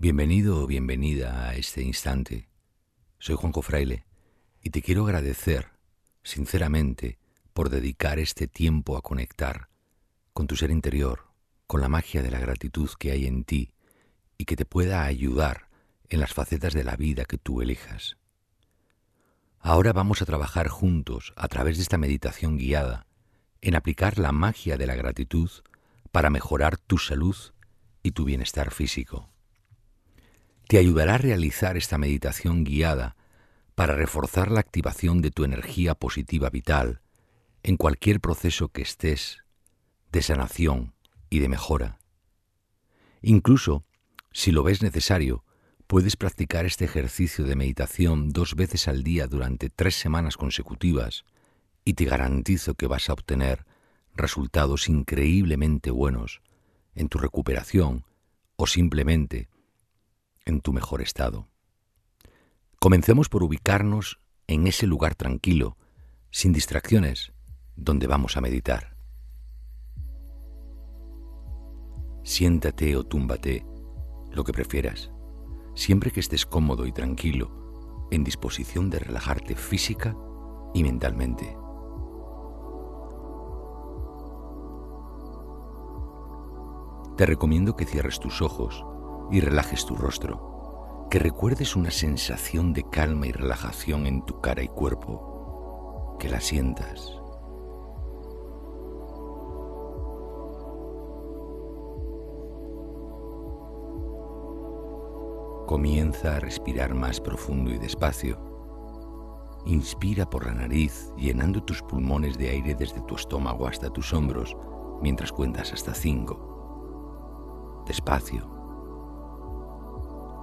Bienvenido o bienvenida a este instante. Soy Juanjo Fraile y te quiero agradecer, sinceramente, por dedicar este tiempo a conectar con tu ser interior, con la magia de la gratitud que hay en ti y que te pueda ayudar en las facetas de la vida que tú elijas. Ahora vamos a trabajar juntos a través de esta meditación guiada en aplicar la magia de la gratitud para mejorar tu salud y tu bienestar físico. Te ayudará a realizar esta meditación guiada para reforzar la activación de tu energía positiva vital en cualquier proceso que estés de sanación y de mejora. Incluso, si lo ves necesario, puedes practicar este ejercicio de meditación dos veces al día durante tres semanas consecutivas y te garantizo que vas a obtener resultados increíblemente buenos en tu recuperación o simplemente en tu mejor estado. Comencemos por ubicarnos en ese lugar tranquilo, sin distracciones, donde vamos a meditar. Siéntate o túmbate, lo que prefieras, siempre que estés cómodo y tranquilo, en disposición de relajarte física y mentalmente. Te recomiendo que cierres tus ojos y relajes tu rostro, que recuerdes una sensación de calma y relajación en tu cara y cuerpo, que la sientas. Comienza a respirar más profundo y despacio. Inspira por la nariz, llenando tus pulmones de aire desde tu estómago hasta tus hombros, mientras cuentas hasta cinco. Despacio.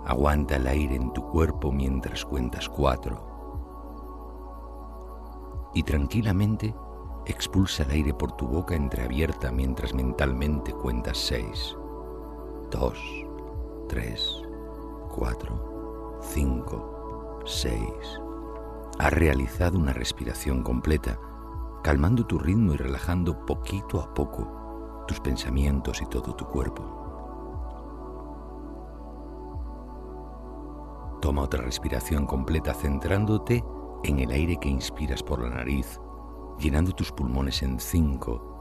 Aguanta el aire en tu cuerpo mientras cuentas cuatro. Y tranquilamente expulsa el aire por tu boca entreabierta mientras mentalmente cuentas seis. Dos, tres, 4, 5, 6. Has realizado una respiración completa, calmando tu ritmo y relajando poquito a poco tus pensamientos y todo tu cuerpo. Toma otra respiración completa centrándote en el aire que inspiras por la nariz, llenando tus pulmones en 5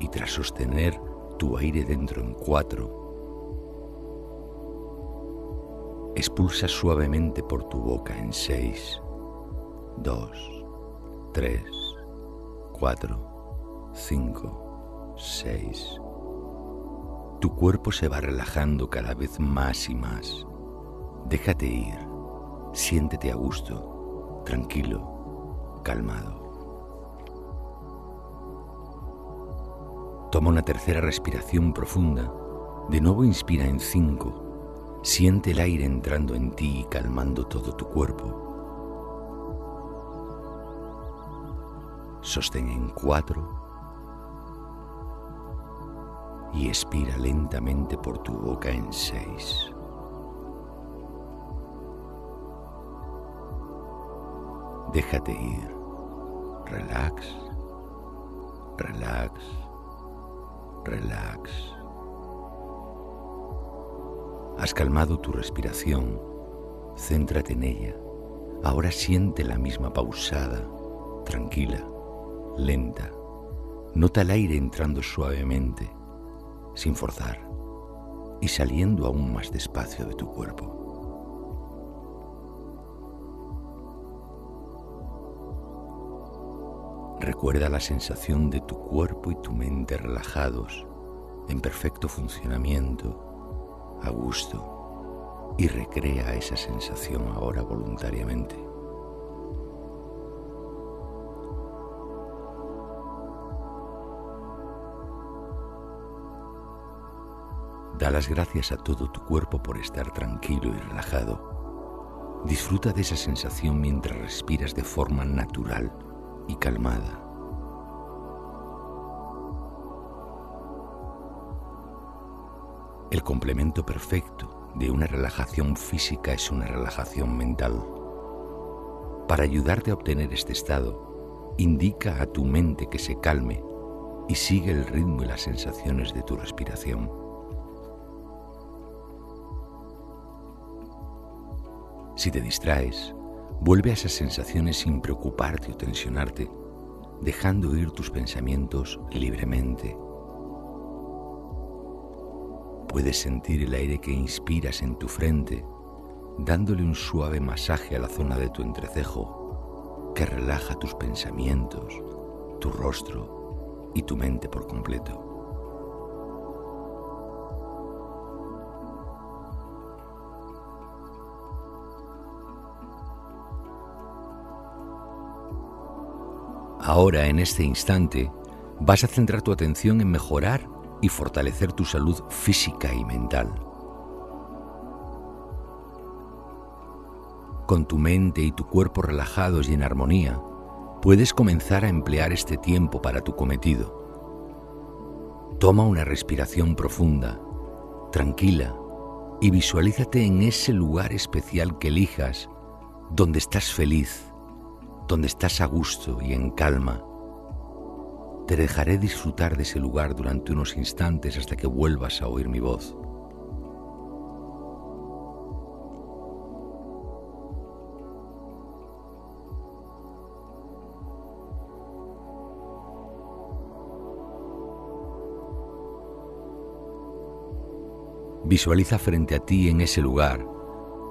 y tras sostener tu aire dentro en 4, Expulsa suavemente por tu boca en 6, 2, 3, 4, 5, 6. Tu cuerpo se va relajando cada vez más y más. Déjate ir, siéntete a gusto, tranquilo, calmado. Toma una tercera respiración profunda. De nuevo inspira en 5, Siente el aire entrando en ti y calmando todo tu cuerpo. Sostén en cuatro y expira lentamente por tu boca en seis. Déjate ir. Relax, relax, relax. Has calmado tu respiración, céntrate en ella. Ahora siente la misma pausada, tranquila, lenta. Nota el aire entrando suavemente, sin forzar, y saliendo aún más despacio de tu cuerpo. Recuerda la sensación de tu cuerpo y tu mente relajados, en perfecto funcionamiento a gusto y recrea esa sensación ahora voluntariamente. Da las gracias a todo tu cuerpo por estar tranquilo y relajado. Disfruta de esa sensación mientras respiras de forma natural y calmada. El complemento perfecto de una relajación física es una relajación mental. Para ayudarte a obtener este estado, indica a tu mente que se calme y sigue el ritmo y las sensaciones de tu respiración. Si te distraes, vuelve a esas sensaciones sin preocuparte o tensionarte, dejando ir tus pensamientos libremente. Puedes sentir el aire que inspiras en tu frente, dándole un suave masaje a la zona de tu entrecejo, que relaja tus pensamientos, tu rostro y tu mente por completo. Ahora, en este instante, vas a centrar tu atención en mejorar y fortalecer tu salud física y mental. Con tu mente y tu cuerpo relajados y en armonía, puedes comenzar a emplear este tiempo para tu cometido. Toma una respiración profunda, tranquila, y visualízate en ese lugar especial que elijas, donde estás feliz, donde estás a gusto y en calma te dejaré disfrutar de ese lugar durante unos instantes hasta que vuelvas a oír mi voz. Visualiza frente a ti en ese lugar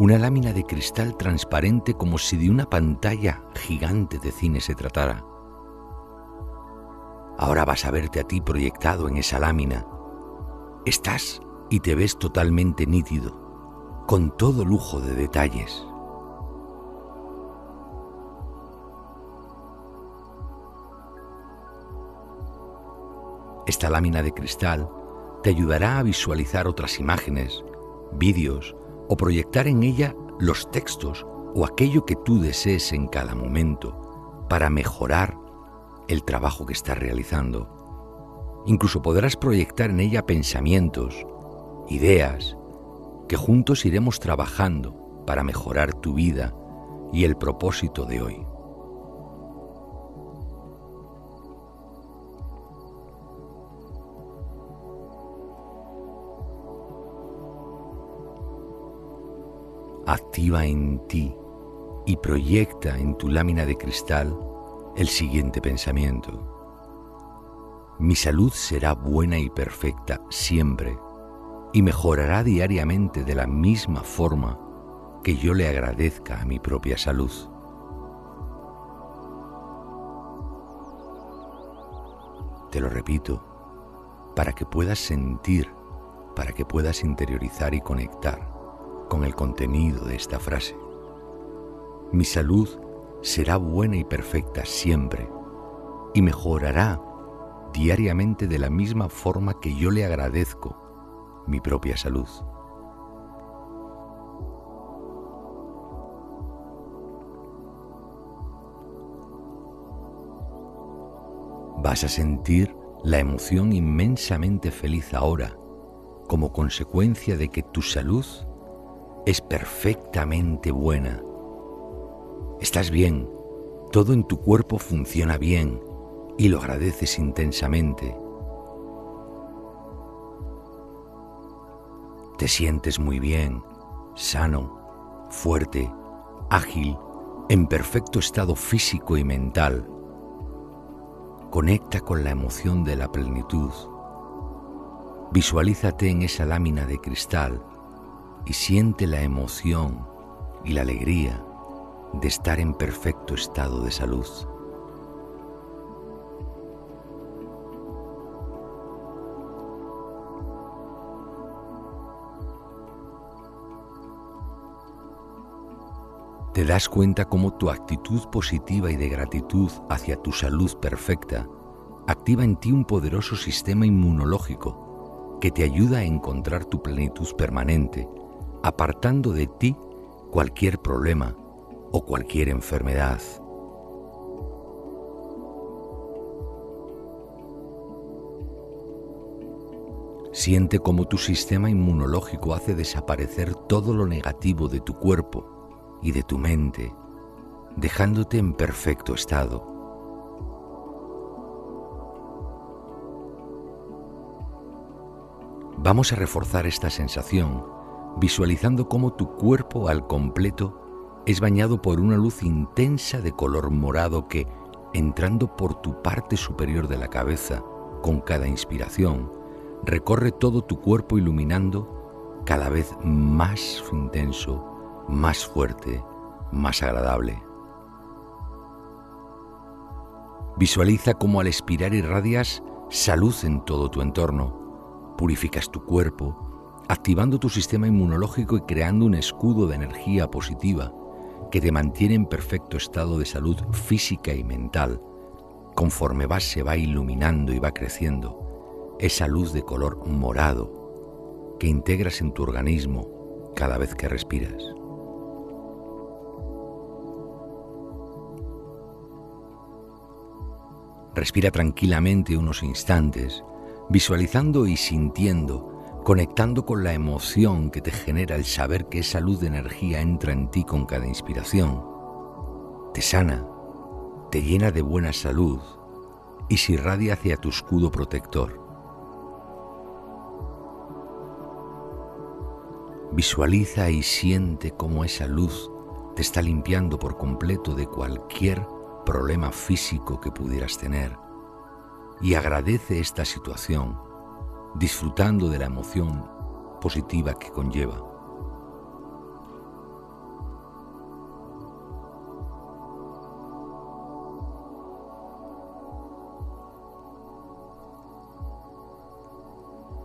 una lámina de cristal transparente como si de una pantalla gigante de cine se tratara. Ahora vas a verte a ti proyectado en esa lámina. Estás y te ves totalmente nítido, con todo lujo de detalles. Esta lámina de cristal te ayudará a visualizar otras imágenes, vídeos o proyectar en ella los textos o aquello que tú desees en cada momento para mejorar el trabajo que estás realizando. Incluso podrás proyectar en ella pensamientos, ideas, que juntos iremos trabajando para mejorar tu vida y el propósito de hoy. Activa en ti y proyecta en tu lámina de cristal el siguiente pensamiento. Mi salud será buena y perfecta siempre y mejorará diariamente de la misma forma que yo le agradezca a mi propia salud. Te lo repito, para que puedas sentir, para que puedas interiorizar y conectar con el contenido de esta frase. Mi salud será buena y perfecta siempre y mejorará diariamente de la misma forma que yo le agradezco mi propia salud. Vas a sentir la emoción inmensamente feliz ahora como consecuencia de que tu salud es perfectamente buena Estás bien, todo en tu cuerpo funciona bien y lo agradeces intensamente. Te sientes muy bien, sano, fuerte, ágil, en perfecto estado físico y mental. Conecta con la emoción de la plenitud. Visualízate en esa lámina de cristal y siente la emoción y la alegría de estar en perfecto estado de salud. Te das cuenta cómo tu actitud positiva y de gratitud hacia tu salud perfecta activa en ti un poderoso sistema inmunológico que te ayuda a encontrar tu plenitud permanente, apartando de ti cualquier problema o cualquier enfermedad. Siente cómo tu sistema inmunológico hace desaparecer todo lo negativo de tu cuerpo y de tu mente, dejándote en perfecto estado. Vamos a reforzar esta sensación visualizando cómo tu cuerpo al completo es bañado por una luz intensa de color morado que, entrando por tu parte superior de la cabeza con cada inspiración, recorre todo tu cuerpo iluminando cada vez más intenso, más fuerte, más agradable. Visualiza cómo al expirar irradias salud en todo tu entorno, purificas tu cuerpo, activando tu sistema inmunológico y creando un escudo de energía positiva que te mantiene en perfecto estado de salud física y mental. Conforme vas se va iluminando y va creciendo esa luz de color morado que integras en tu organismo cada vez que respiras. Respira tranquilamente unos instantes, visualizando y sintiendo, conectando con la emoción que te genera el saber que esa luz de energía entra en ti con cada inspiración. Te sana, te llena de buena salud y se irradia hacia tu escudo protector. Visualiza y siente cómo esa luz te está limpiando por completo de cualquier problema físico que pudieras tener y agradece esta situación disfrutando de la emoción positiva que conlleva.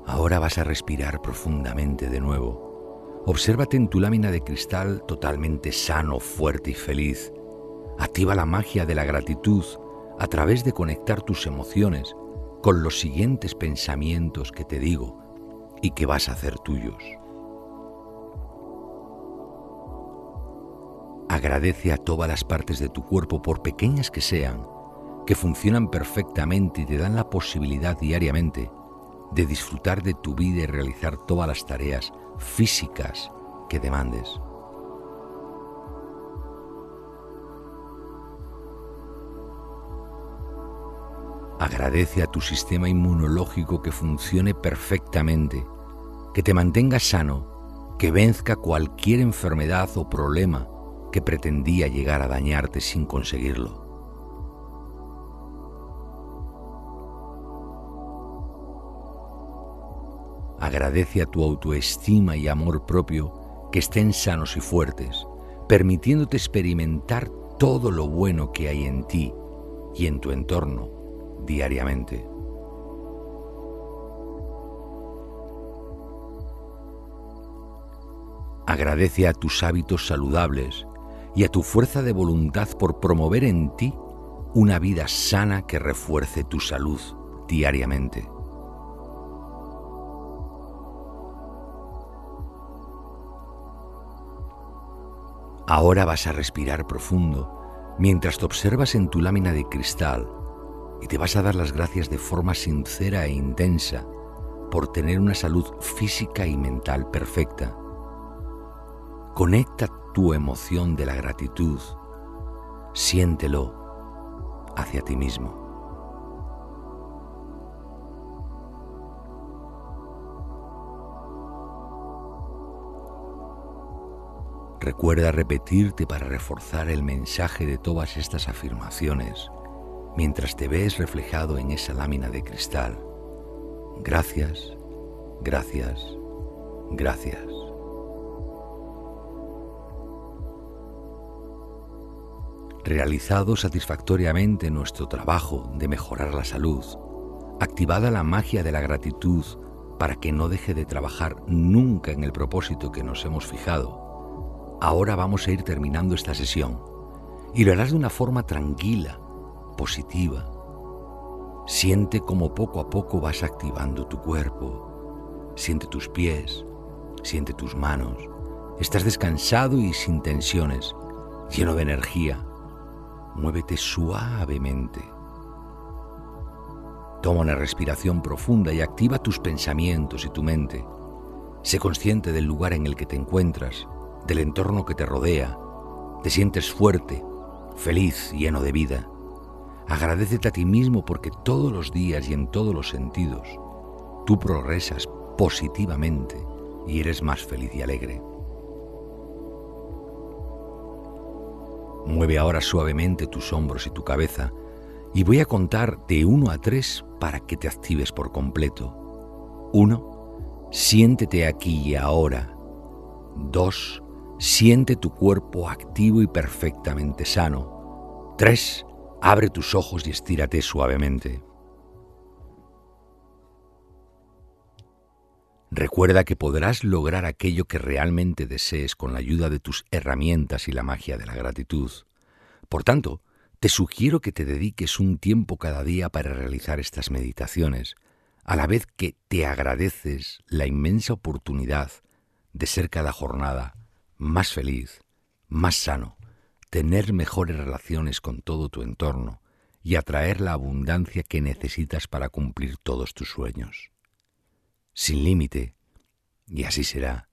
Ahora vas a respirar profundamente de nuevo. Obsérvate en tu lámina de cristal totalmente sano, fuerte y feliz Activa la magia de la gratitud a través de conectar tus emociones con los siguientes pensamientos que te digo y que vas a hacer tuyos. Agradece a todas las partes de tu cuerpo, por pequeñas que sean, que funcionan perfectamente y te dan la posibilidad diariamente de disfrutar de tu vida y realizar todas las tareas físicas que demandes. Agradece a tu sistema inmunológico que funcione perfectamente, que te mantenga sano, que venzca cualquier enfermedad o problema que pretendía llegar a dañarte sin conseguirlo. Agradece a tu autoestima y amor propio que estén sanos y fuertes, permitiéndote experimentar todo lo bueno que hay en ti y en tu entorno diariamente. Agradece a tus hábitos saludables y a tu fuerza de voluntad por promover en ti una vida sana que refuerce tu salud diariamente. Ahora vas a respirar profundo mientras te observas en tu lámina de cristal y te vas a dar las gracias de forma sincera e intensa por tener una salud física y mental perfecta. Conecta tu emoción de la gratitud, siéntelo hacia ti mismo. Recuerda repetirte para reforzar el mensaje de todas estas afirmaciones mientras te ves reflejado en esa lámina de cristal. Gracias, gracias, gracias. Realizado satisfactoriamente nuestro trabajo de mejorar la salud, activada la magia de la gratitud para que no deje de trabajar nunca en el propósito que nos hemos fijado, ahora vamos a ir terminando esta sesión y lo harás de una forma tranquila, positiva. Siente como poco a poco vas activando tu cuerpo. Siente tus pies, siente tus manos. Estás descansado y sin tensiones, lleno de energía. Muévete suavemente. Toma una respiración profunda y activa tus pensamientos y tu mente. Sé consciente del lugar en el que te encuentras, del entorno que te rodea. Te sientes fuerte, feliz, lleno de vida. Agradecete a ti mismo porque todos los días y en todos los sentidos tú progresas positivamente y eres más feliz y alegre. Mueve ahora suavemente tus hombros y tu cabeza y voy a contar de 1 a 3 para que te actives por completo. 1. Siéntete aquí y ahora. 2. Siente tu cuerpo activo y perfectamente sano. 3. Abre tus ojos y estírate suavemente. Recuerda que podrás lograr aquello que realmente desees con la ayuda de tus herramientas y la magia de la gratitud. Por tanto, te sugiero que te dediques un tiempo cada día para realizar estas meditaciones, a la vez que te agradeces la inmensa oportunidad de ser cada jornada más feliz, más sano, tener mejores relaciones con todo tu entorno y atraer la abundancia que necesitas para cumplir todos tus sueños sin límite, y así será.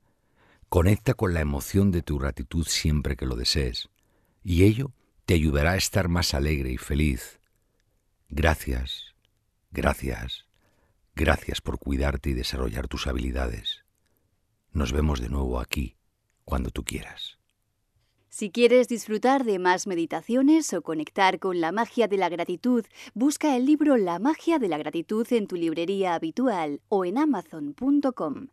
Conecta con la emoción de tu gratitud siempre que lo desees, y ello te ayudará a estar más alegre y feliz. Gracias, gracias, gracias por cuidarte y desarrollar tus habilidades. Nos vemos de nuevo aquí, cuando tú quieras. Si quieres disfrutar de más meditaciones o conectar con la magia de la gratitud, busca el libro La magia de la gratitud en tu librería habitual o en amazon.com.